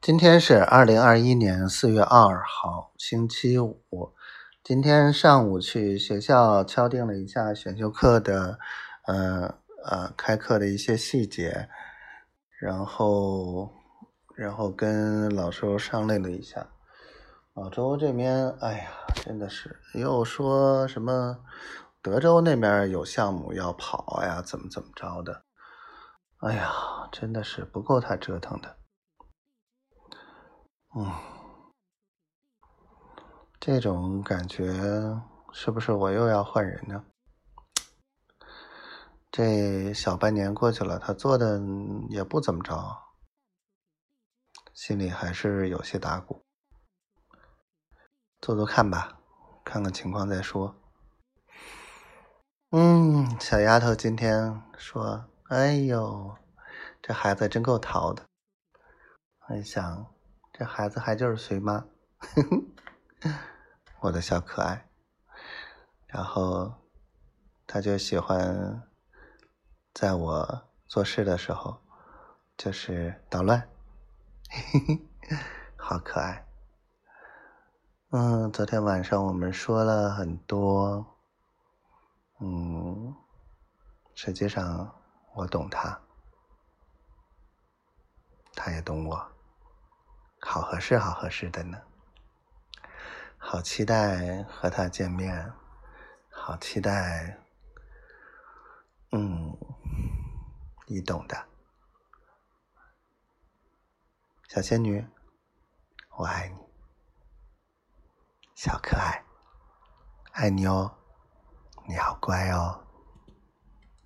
今天是二零二一年四月二号，星期五。今天上午去学校敲定了一下选修课的，呃呃，开课的一些细节，然后然后跟老周商量了一下。老周这边，哎呀，真的是又说什么德州那边有项目要跑呀，怎么怎么着的。哎呀，真的是不够他折腾的。嗯，这种感觉是不是我又要换人呢？这小半年过去了，他做的也不怎么着，心里还是有些打鼓。做做看吧，看看情况再说。嗯，小丫头今天说：“哎呦，这孩子真够淘的。”很想。这孩子还就是随妈，我的小可爱。然后他就喜欢在我做事的时候，就是捣乱，好可爱。嗯，昨天晚上我们说了很多，嗯，实际上我懂他，他也懂我。好合适，好合适的呢，好期待和他见面，好期待，嗯，你懂的，小仙女，我爱你，小可爱，爱你哦，你好乖哦。